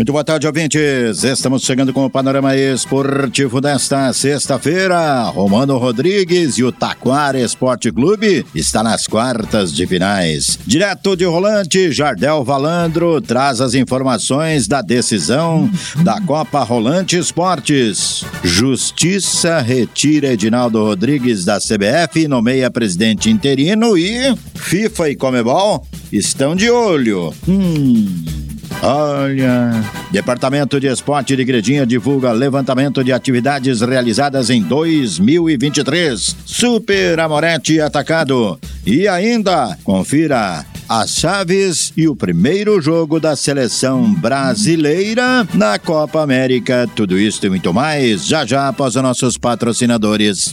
Muito boa tarde, ouvintes. Estamos chegando com o panorama esportivo desta sexta-feira. Romano Rodrigues e o Taquara Esporte Clube está nas quartas de finais. Direto de Rolante, Jardel Valandro traz as informações da decisão da Copa Rolante Esportes. Justiça retira Edinaldo Rodrigues da CBF, nomeia presidente interino e FIFA e Comebol estão de olho. Hum. Olha. Departamento de Esporte de Igrejinha divulga levantamento de atividades realizadas em 2023. Super Amorete atacado. E ainda, confira as chaves e o primeiro jogo da seleção brasileira na Copa América. Tudo isso e muito mais já já após os nossos patrocinadores.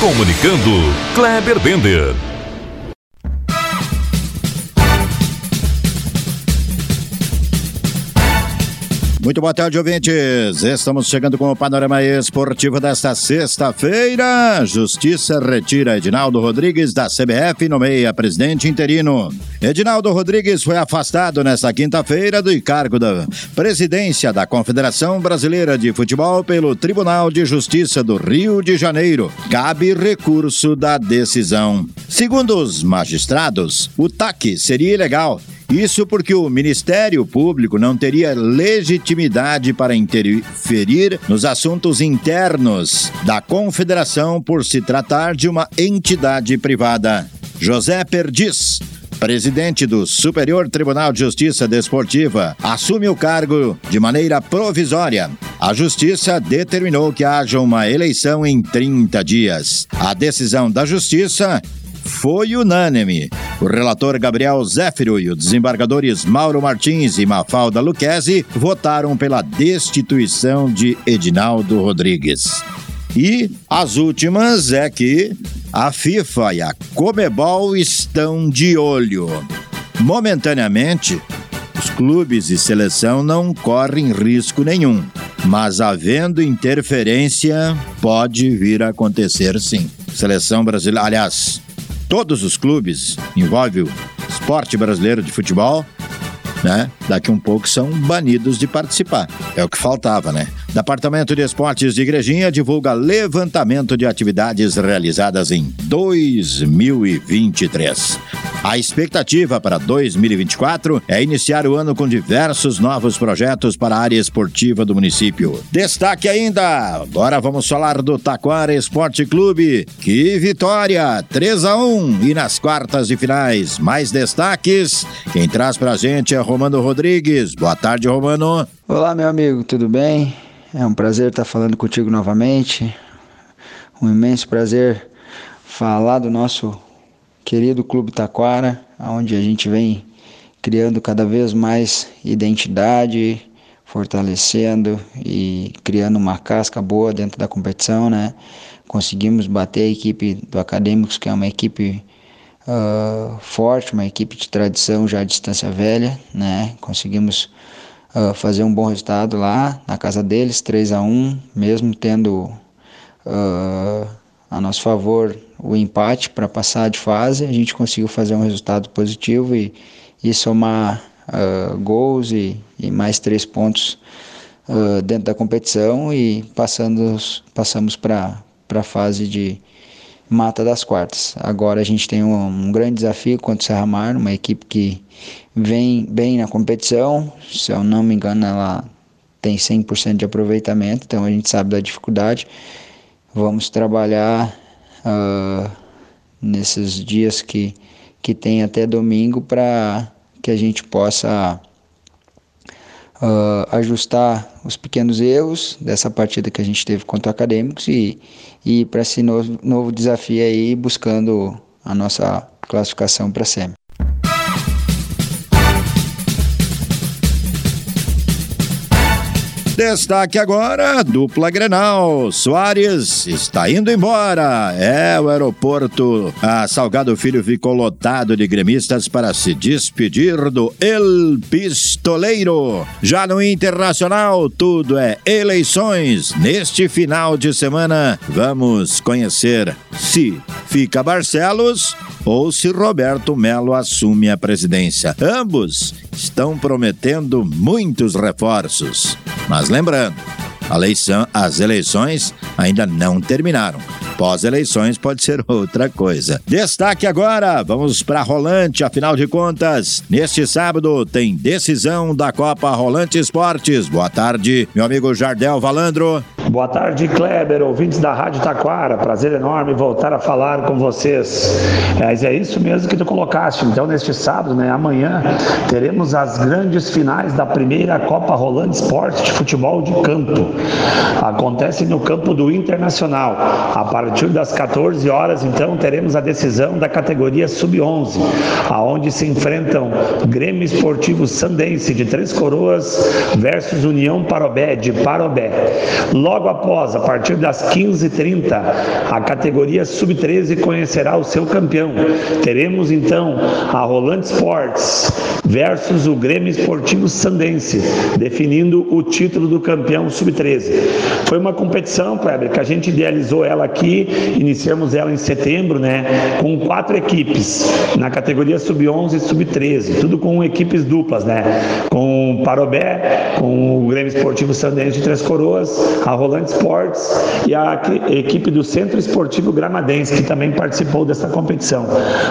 Comunicando, Kleber Bender. Muito boa tarde, ouvintes. Estamos chegando com o panorama esportivo desta sexta-feira. Justiça retira Edinaldo Rodrigues da CBF e nomeia presidente interino. Edinaldo Rodrigues foi afastado nesta quinta-feira do cargo da presidência da Confederação Brasileira de Futebol pelo Tribunal de Justiça do Rio de Janeiro. Cabe recurso da decisão. Segundo os magistrados, o TAC seria ilegal isso porque o Ministério Público não teria legitimidade para interferir nos assuntos internos da Confederação por se tratar de uma entidade privada. José Perdiz, presidente do Superior Tribunal de Justiça Desportiva, assume o cargo de maneira provisória. A Justiça determinou que haja uma eleição em 30 dias. A decisão da Justiça foi unânime. O relator Gabriel Zéfiro e os desembargadores Mauro Martins e Mafalda Luquezzi votaram pela destituição de Edinaldo Rodrigues. E as últimas é que a FIFA e a Comebol estão de olho. Momentaneamente, os clubes e seleção não correm risco nenhum, mas havendo interferência, pode vir a acontecer sim. Seleção brasileira, aliás, todos os clubes, envolve o esporte brasileiro de futebol, né? Daqui um pouco são banidos de participar. É o que faltava, né? Departamento de Esportes de Igrejinha divulga levantamento de atividades realizadas em 2023. A expectativa para 2024 é iniciar o ano com diversos novos projetos para a área esportiva do município. Destaque ainda, agora vamos falar do Taquara Esporte Clube. Que vitória! 3 a 1 e nas quartas de finais. Mais destaques, quem traz pra gente é Romano Rodrigues. Boa tarde, Romano. Olá, meu amigo, tudo bem? É um prazer estar falando contigo novamente. Um imenso prazer falar do nosso querido Clube Taquara, onde a gente vem criando cada vez mais identidade, fortalecendo e criando uma casca boa dentro da competição, né? Conseguimos bater a equipe do Acadêmicos, que é uma equipe uh, forte, uma equipe de tradição já à distância velha, né? Conseguimos uh, fazer um bom resultado lá na casa deles, 3 a 1 mesmo tendo uh, a nosso favor o empate para passar de fase, a gente conseguiu fazer um resultado positivo e, e somar uh, gols e, e, mais três pontos dentro da competição e passando, passamos para a fase de, mata das quartas. Agora a gente tem um, um grande desafio contra o Serra Mar, uma equipe que vem bem na competição, se eu não me engano ela tem 100% de aproveitamento, então a gente sabe da dificuldade. Vamos trabalhar uh, nesses dias que, que tem até domingo para que a gente possa uh, ajustar os pequenos erros dessa partida que a gente teve contra Acadêmicos e, e ir para esse novo, novo desafio aí, buscando a nossa classificação para a SEMI. Destaque agora, dupla Grenal. Soares está indo embora. É, o aeroporto a Salgado Filho ficou lotado de gremistas para se despedir do El Pistoleiro. Já no Internacional, tudo é eleições. Neste final de semana, vamos conhecer se fica Barcelos ou se Roberto Melo assume a presidência. Ambos estão prometendo muitos reforços. Mas lembrando, eleição, as eleições ainda não terminaram. Pós-eleições pode ser outra coisa. Destaque agora, vamos para Rolante, afinal de contas, neste sábado tem decisão da Copa Rolante Esportes. Boa tarde, meu amigo Jardel Valandro. Boa tarde, Kleber, ouvintes da Rádio Taquara. Prazer enorme voltar a falar com vocês. Mas é isso mesmo que tu colocaste. Então, neste sábado, né, amanhã, teremos as grandes finais da primeira Copa Rolando Esporte de Futebol de Campo. Acontece no campo do Internacional. A partir das 14 horas, então, teremos a decisão da categoria Sub-11, aonde se enfrentam Grêmio Esportivo Sandense de Três Coroas versus União Parobé de Parobé. Logo Logo após, a partir das 15h30, a categoria Sub-13 conhecerá o seu campeão. Teremos então a Rolante Sports versus o Grêmio Esportivo Sandense, definindo o título do campeão Sub-13. Foi uma competição, Kleber, que a gente idealizou ela aqui, iniciamos ela em setembro, né, com quatro equipes na categoria Sub-11 e Sub-13, tudo com equipes duplas, né, com Parobé, com o Grêmio Esportivo Sandense de Três Coroas, a Rolante Sports e a equipe do Centro Esportivo Gramadense, que também participou dessa competição.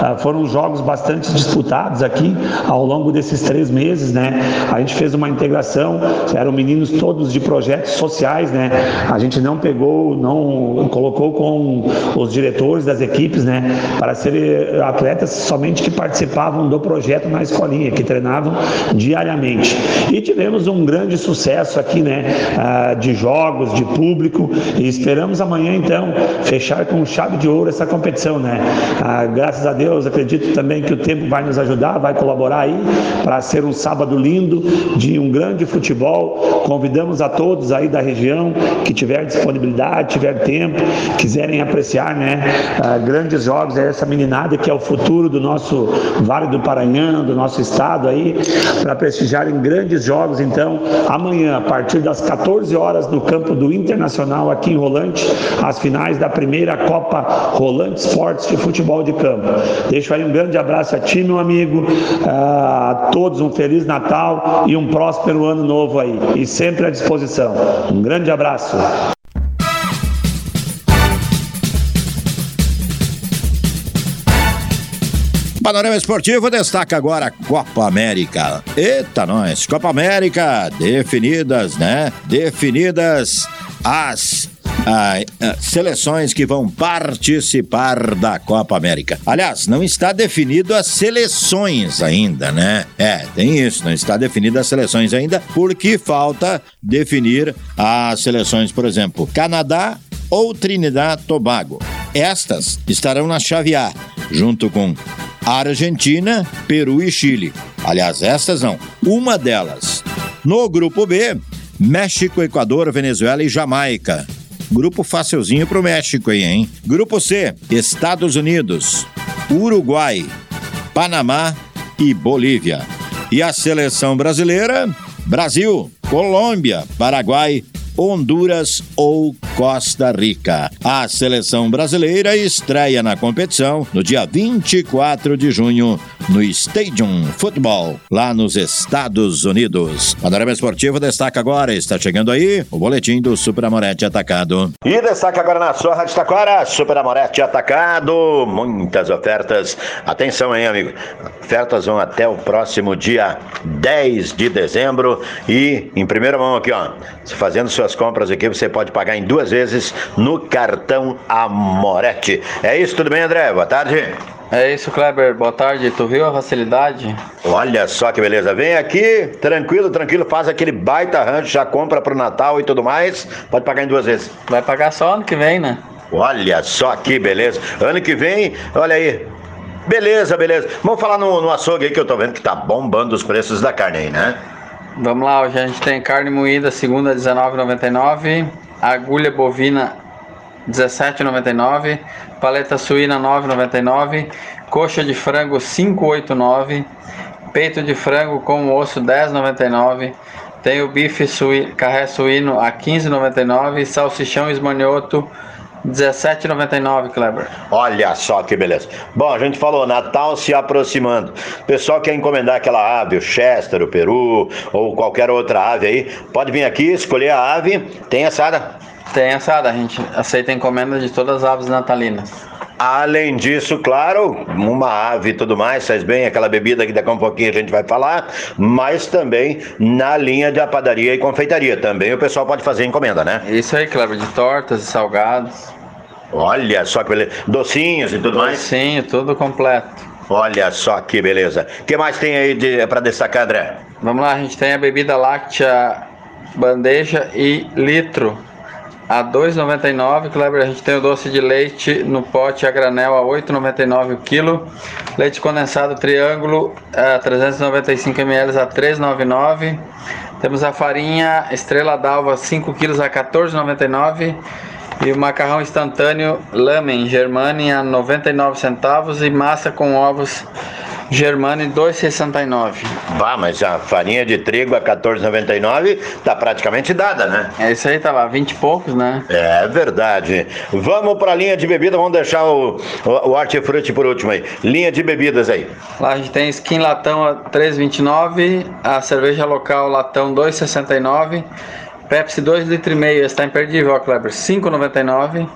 Ah, foram jogos bastante disputados aqui ao longo desses três meses, né? A gente fez uma integração, eram meninos todos de projetos sociais, né? A gente não pegou, não colocou com os diretores das equipes, né? Para serem atletas somente que participavam do projeto na escolinha, que treinavam diariamente. E tivemos um grande sucesso aqui, né? Ah, de jogos, de público e esperamos amanhã então fechar com chave de ouro essa competição, né? Ah, graças a Deus, acredito também que o tempo vai nos ajudar, vai colaborar aí para ser um sábado lindo de um grande futebol. Convidamos a todos aí da região que tiver disponibilidade, tiver tempo, quiserem apreciar, né? Ah, grandes jogos, é essa meninada que é o futuro do nosso Vale do Paranhão, do nosso estado aí, para prestigiarem grandes jogos. Então, amanhã, a partir das 14 horas, no campo do Internacional aqui em Rolante, as finais da primeira Copa Rolante Esportes de Futebol de Campo. Deixo aí um grande abraço a ti, meu amigo, a todos um Feliz Natal e um próspero ano novo aí. E sempre à disposição. Um grande abraço. Panorama Esportivo destaca agora a Copa América. Eita, nós! Copa América, definidas, né? Definidas as ah, seleções que vão participar da Copa América. Aliás, não está definido as seleções ainda, né? É, tem isso, não está definido as seleções ainda, porque falta definir as seleções, por exemplo, Canadá ou Trinidad Tobago. Estas estarão na chave A, junto com Argentina, Peru e Chile. Aliás, estas não, uma delas. No grupo B, México, Equador, Venezuela e Jamaica. Grupo facilzinho pro México aí, hein? Grupo C, Estados Unidos, Uruguai, Panamá e Bolívia. E a seleção brasileira? Brasil, Colômbia, Paraguai, Honduras ou Costa Rica. A seleção brasileira estreia na competição no dia 24 de junho no Stadium Football, lá nos Estados Unidos. Panorama Esportivo destaca agora, está chegando aí o boletim do Super Amorete Atacado. E destaca agora na sua Rádio Taquara, Super Amorete Atacado, muitas ofertas. Atenção aí, amigo. Ofertas vão até o próximo dia 10 de dezembro e em primeira mão aqui, ó, fazendo suas compras aqui, você pode pagar em duas vezes no cartão Amorete. É isso, tudo bem, André? Boa tarde. É isso, Kleber. Boa tarde. Tu viu a facilidade? Olha só que beleza. Vem aqui, tranquilo, tranquilo, faz aquele baita rancho, já compra pro Natal e tudo mais. Pode pagar em duas vezes. Vai pagar só ano que vem, né? Olha só que beleza. Ano que vem, olha aí. Beleza, beleza. Vamos falar no, no açougue aí que eu tô vendo que tá bombando os preços da carne aí, né? Vamos lá, hoje a gente tem carne moída, segunda 19,99, agulha bovina 17,99, paleta suína 9,99, coxa de frango 5,89, peito de frango com osso 10,99, tem o bife suí, carré suíno a 15,99, salsichão esmanioto 17,99, Kleber. Olha só que beleza. Bom, a gente falou, Natal se aproximando. O pessoal quer encomendar aquela ave, o Chester, o Peru ou qualquer outra ave aí, pode vir aqui, escolher a ave. Tem assada? Tem assada, a gente aceita encomenda de todas as aves natalinas. Além disso, claro, uma ave e tudo mais, faz bem aquela bebida que daqui a um pouquinho a gente vai falar, mas também na linha de padaria e confeitaria. Também o pessoal pode fazer encomenda, né? Isso aí, Cleber, de tortas e salgados. Olha só que beleza. Docinhos e tudo mais? Docinho, tudo completo. Olha só que beleza. O que mais tem aí de, para destacar, André? Vamos lá, a gente tem a bebida láctea bandeja e litro a 2,99. Kleber, a gente tem o doce de leite no pote a granel a 8,99 o quilo. Leite condensado triângulo a 395 ml a 3,99. Temos a farinha Estrela d'Alva 5 quilos a 14,99. E o macarrão instantâneo Lamen Germani a 99 centavos e massa com ovos Germani 2,69. Vá, mas a farinha de trigo a 14,99 tá praticamente dada, né? É isso aí, tava 20 e poucos, né? É verdade. Vamos para a linha de bebida, vamos deixar o, o, o hortifruti por último aí. Linha de bebidas aí. Lá a gente tem skin latão a 3,29, a cerveja local latão 2,69. Pepsi 2,5 litros e meio, está imperdível, ó, Kleber, 5,99.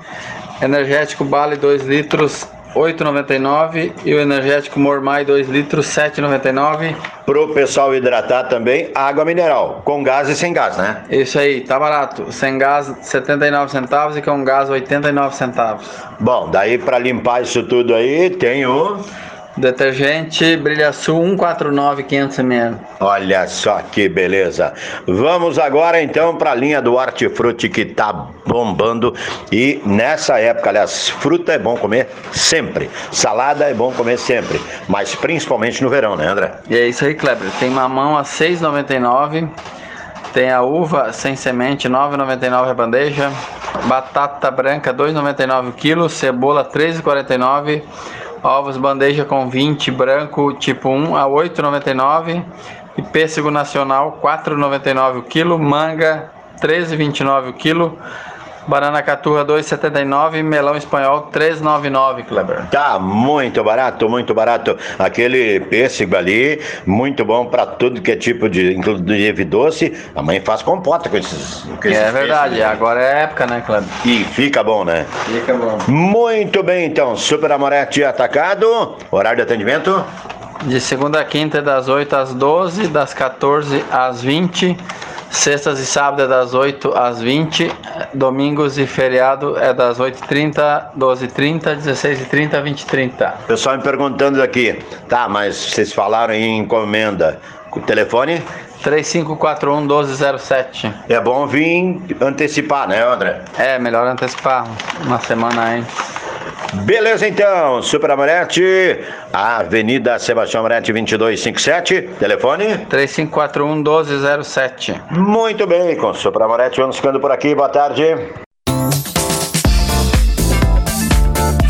Energético Bale 2 litros 8,99 e o energético Mormai 2 litros 7,99. Pro pessoal hidratar também, água mineral, com gás e sem gás, né? Isso aí, tá barato. Sem gás 79 centavos e com gás 89 centavos. Bom, daí para limpar isso tudo aí, tem o Detergente Brilha Sul 149 500 ml. Olha só que beleza. Vamos agora então para a linha do hortifruti que tá bombando e nessa época, aliás, fruta é bom comer sempre. Salada é bom comer sempre, mas principalmente no verão, né, André? E é isso aí, Kleber. Tem mamão a 6,99. Tem a uva sem semente, 9,99 a bandeja. Batata branca, 2,99 o quilo. Cebola, 3,49 ovos bandeja com 20 branco tipo 1 a 8,99 e pêssego nacional 4,99 o quilo, manga 13,29 o quilo, Banana caturra 2,79 melão espanhol 3,99, Kleber. Tá muito barato, muito barato. Aquele pêssego ali, muito bom para tudo que é tipo de, inclusive doce. A mãe faz compota com esses. Com esses é verdade, agora é época, né, Kleber? E fica bom, né? Fica bom. Muito bem, então. Super Amorete atacado. Horário de atendimento? De segunda a quinta, das 8 às 12, das 14 às 20 Sextas e sábados é das 8 às 20, domingos e feriado é das 8h30, 12h30, 16h30, 20h30. Pessoal me perguntando aqui, tá, mas vocês falaram em encomenda, o telefone? 3541 1207. É bom vir antecipar, né, André? É, melhor antecipar, uma semana antes. Beleza então, Super Amorete, Avenida Sebastião Amorete 2257, telefone 3541 1207. Muito bem, com Super Amorete, vamos ficando por aqui, boa tarde.